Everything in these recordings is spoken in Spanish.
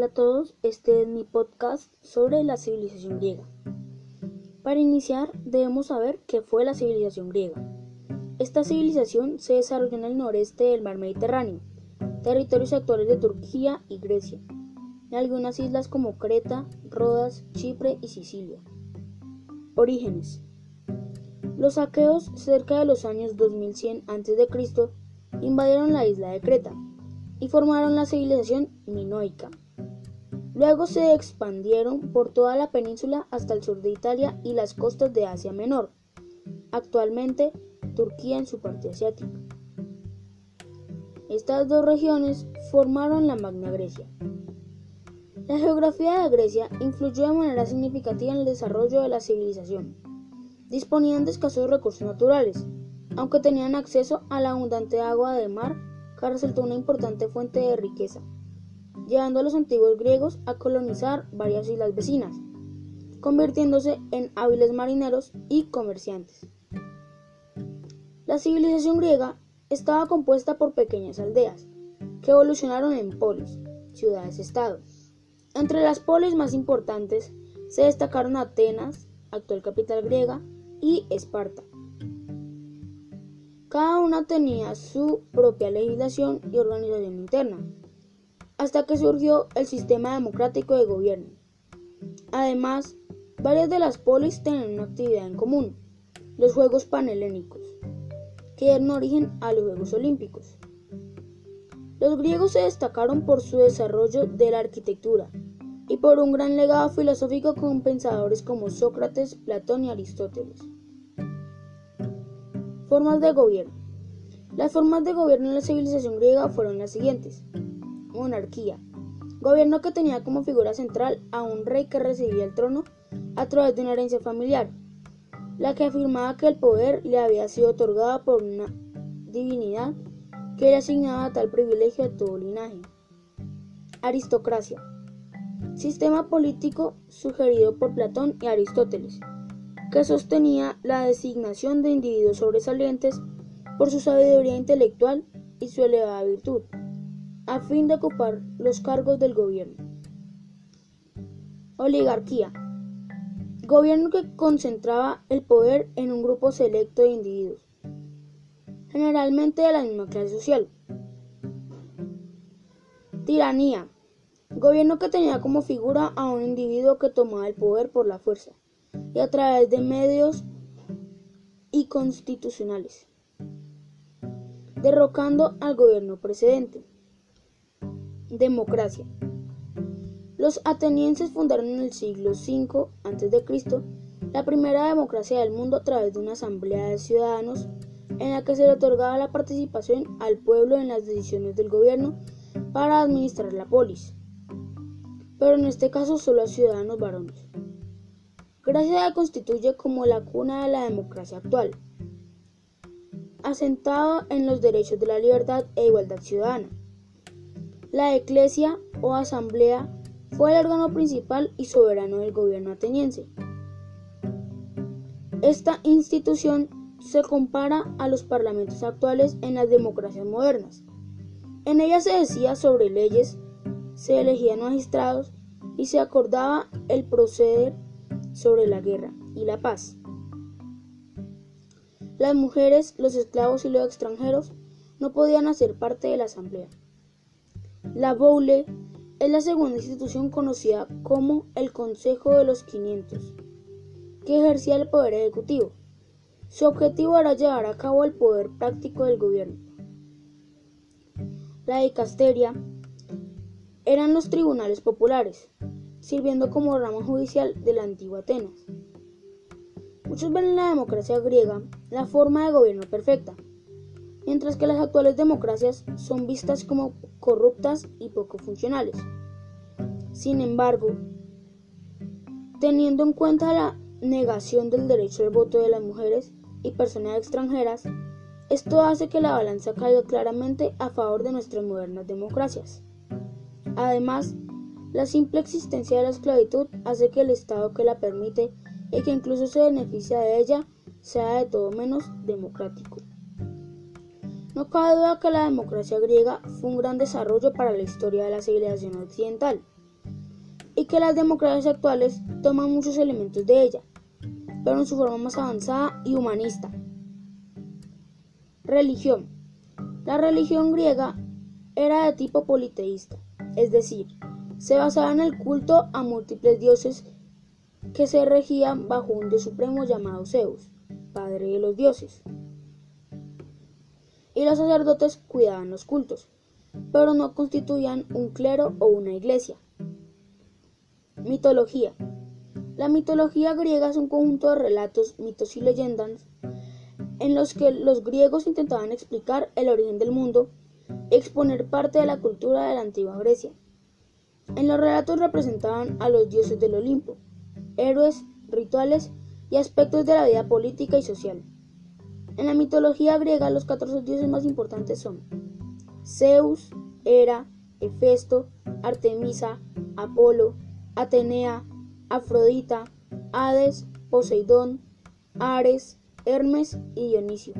Hola a todos, este es mi podcast sobre la civilización griega. Para iniciar debemos saber qué fue la civilización griega. Esta civilización se desarrolló en el noreste del mar Mediterráneo, territorios actuales de Turquía y Grecia, en algunas islas como Creta, Rodas, Chipre y Sicilia. Orígenes. Los aqueos cerca de los años 2100 a.C. invadieron la isla de Creta y formaron la civilización minoica. Luego se expandieron por toda la península hasta el sur de Italia y las costas de Asia Menor, actualmente Turquía en su parte asiática. Estas dos regiones formaron la Magna Grecia. La geografía de Grecia influyó de manera significativa en el desarrollo de la civilización. Disponían de escasos recursos naturales, aunque tenían acceso a la abundante agua de mar que resultó una importante fuente de riqueza llevando a los antiguos griegos a colonizar varias islas vecinas, convirtiéndose en hábiles marineros y comerciantes. La civilización griega estaba compuesta por pequeñas aldeas, que evolucionaron en polis, ciudades-estado. Entre las polis más importantes se destacaron Atenas, actual capital griega, y Esparta. Cada una tenía su propia legislación y organización interna, hasta que surgió el sistema democrático de gobierno. Además, varias de las polis tenían una actividad en común, los Juegos Panhelénicos, que dieron origen a los Juegos Olímpicos. Los griegos se destacaron por su desarrollo de la arquitectura y por un gran legado filosófico con pensadores como Sócrates, Platón y Aristóteles. Formas de gobierno. Las formas de gobierno en la civilización griega fueron las siguientes monarquía, gobierno que tenía como figura central a un rey que recibía el trono a través de una herencia familiar, la que afirmaba que el poder le había sido otorgado por una divinidad que le asignaba tal privilegio a todo linaje. Aristocracia, sistema político sugerido por Platón y Aristóteles, que sostenía la designación de individuos sobresalientes por su sabiduría intelectual y su elevada virtud a fin de ocupar los cargos del gobierno. Oligarquía. Gobierno que concentraba el poder en un grupo selecto de individuos, generalmente de la misma clase social. Tiranía. Gobierno que tenía como figura a un individuo que tomaba el poder por la fuerza y a través de medios y constitucionales, derrocando al gobierno precedente. Democracia. Los atenienses fundaron en el siglo V a.C. la primera democracia del mundo a través de una asamblea de ciudadanos en la que se le otorgaba la participación al pueblo en las decisiones del gobierno para administrar la polis, pero en este caso solo a ciudadanos varones. Grecia se constituye como la cuna de la democracia actual, asentado en los derechos de la libertad e igualdad ciudadana. La Eclesia o Asamblea fue el órgano principal y soberano del gobierno ateniense. Esta institución se compara a los parlamentos actuales en las democracias modernas. En ella se decía sobre leyes, se elegían magistrados y se acordaba el proceder sobre la guerra y la paz. Las mujeres, los esclavos y los extranjeros no podían hacer parte de la asamblea. La Boule es la segunda institución conocida como el Consejo de los 500, que ejercía el poder ejecutivo. Su objetivo era llevar a cabo el poder práctico del gobierno. La dicasteria eran los tribunales populares, sirviendo como rama judicial de la antigua Atenas. Muchos ven en la democracia griega la forma de gobierno perfecta, mientras que las actuales democracias son vistas como corruptas y poco funcionales. Sin embargo, teniendo en cuenta la negación del derecho al voto de las mujeres y personas extranjeras, esto hace que la balanza caiga claramente a favor de nuestras modernas democracias. Además, la simple existencia de la esclavitud hace que el Estado que la permite y que incluso se beneficia de ella sea de todo menos democrático. No cabe duda que la democracia griega fue un gran desarrollo para la historia de la civilización occidental. que las democracias actuales toman muchos elementos de ella, pero en su forma más avanzada y humanista. Religión. La religión griega era de tipo politeísta, es decir, se basaba en el culto a múltiples dioses que se regían bajo un dios supremo llamado Zeus, padre de los dioses. Y los sacerdotes cuidaban los cultos, pero no constituían un clero o una iglesia. Mitología. La mitología griega es un conjunto de relatos, mitos y leyendas en los que los griegos intentaban explicar el origen del mundo y exponer parte de la cultura de la antigua Grecia. En los relatos representaban a los dioses del Olimpo, héroes, rituales y aspectos de la vida política y social. En la mitología griega los 14 dioses más importantes son Zeus, Hera, Hefesto, Artemisa, Apolo, Atenea, Afrodita, Hades, Poseidón, Ares, Hermes y Dionisio.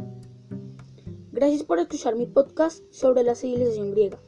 Gracias por escuchar mi podcast sobre la civilización griega.